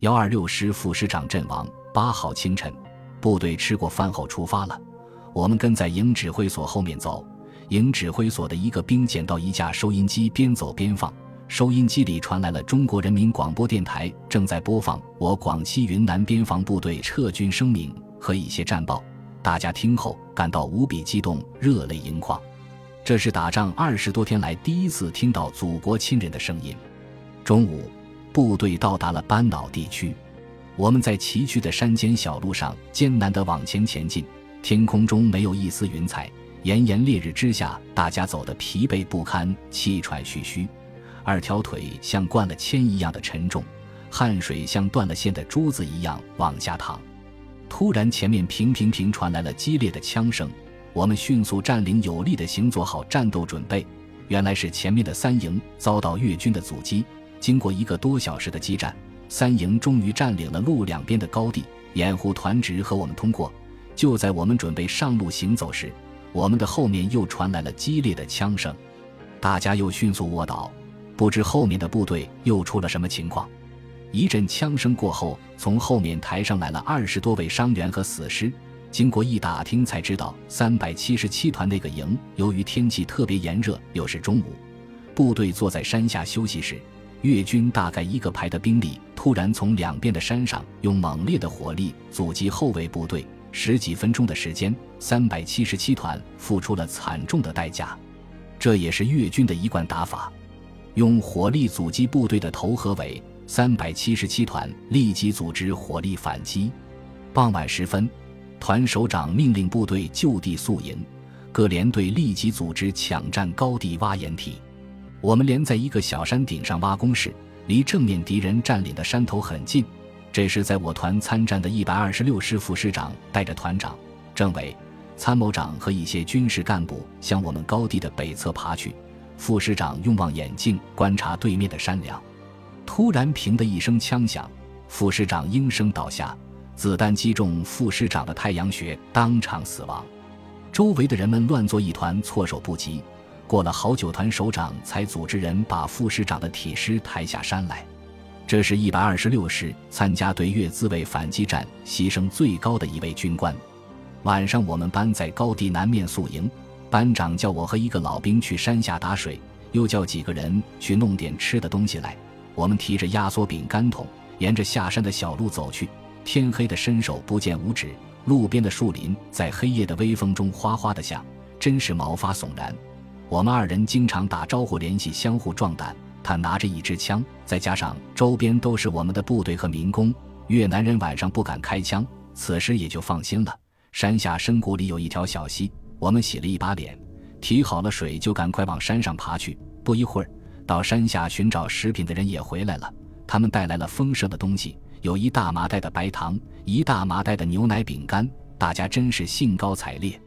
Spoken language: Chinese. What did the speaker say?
幺二六师副师长阵亡。八号清晨，部队吃过饭后出发了。我们跟在营指挥所后面走。营指挥所的一个兵捡到一架收音机，边走边放。收音机里传来了中国人民广播电台正在播放我广西云南边防部队撤军声明和一些战报。大家听后感到无比激动，热泪盈眶。这是打仗二十多天来第一次听到祖国亲人的声音。中午，部队到达了班岛地区。我们在崎岖的山间小路上艰难地往前前进，天空中没有一丝云彩。炎炎烈日之下，大家走得疲惫不堪，气喘吁吁，二条腿像灌了铅一样的沉重，汗水像断了线的珠子一样往下淌。突然，前面平平平传来了激烈的枪声，我们迅速占领有力的行，做好战斗准备。原来是前面的三营遭到越军的阻击，经过一个多小时的激战，三营终于占领了路两边的高地，掩护团直和我们通过。就在我们准备上路行走时，我们的后面又传来了激烈的枪声，大家又迅速卧倒，不知后面的部队又出了什么情况。一阵枪声过后，从后面抬上来了二十多位伤员和死尸。经过一打听，才知道三百七十七团那个营，由于天气特别炎热，又是中午，部队坐在山下休息时，越军大概一个排的兵力突然从两边的山上用猛烈的火力阻击后卫部队。十几分钟的时间，三百七十七团付出了惨重的代价。这也是越军的一贯打法，用火力阻击部队的头和尾。三百七十七团立即组织火力反击。傍晚时分，团首长命令部队就地宿营，各连队立即组织抢占高地挖掩体。我们连在一个小山顶上挖工事，离正面敌人占领的山头很近。这时，在我团参战的一百二十六师副师长带着团长、政委、参谋长和一些军事干部向我们高地的北侧爬去。副师长用望远镜观察对面的山梁，突然“砰”的一声枪响，副师长应声倒下，子弹击中副师长的太阳穴，当场死亡。周围的人们乱作一团，措手不及。过了好久，团首长才组织人把副师长的体尸抬下山来。这是一百二十六师参加对越自卫反击战牺牲最高的一位军官。晚上，我们班在高地南面宿营，班长叫我和一个老兵去山下打水，又叫几个人去弄点吃的东西来。我们提着压缩饼干桶，沿着下山的小路走去。天黑的伸手不见五指，路边的树林在黑夜的微风中哗哗的响，真是毛发悚然。我们二人经常打招呼联系，相互壮胆。他拿着一支枪，再加上周边都是我们的部队和民工，越南人晚上不敢开枪，此时也就放心了。山下深谷里有一条小溪，我们洗了一把脸，提好了水，就赶快往山上爬去。不一会儿，到山下寻找食品的人也回来了，他们带来了丰盛的东西，有一大麻袋的白糖，一大麻袋的牛奶饼干，大家真是兴高采烈。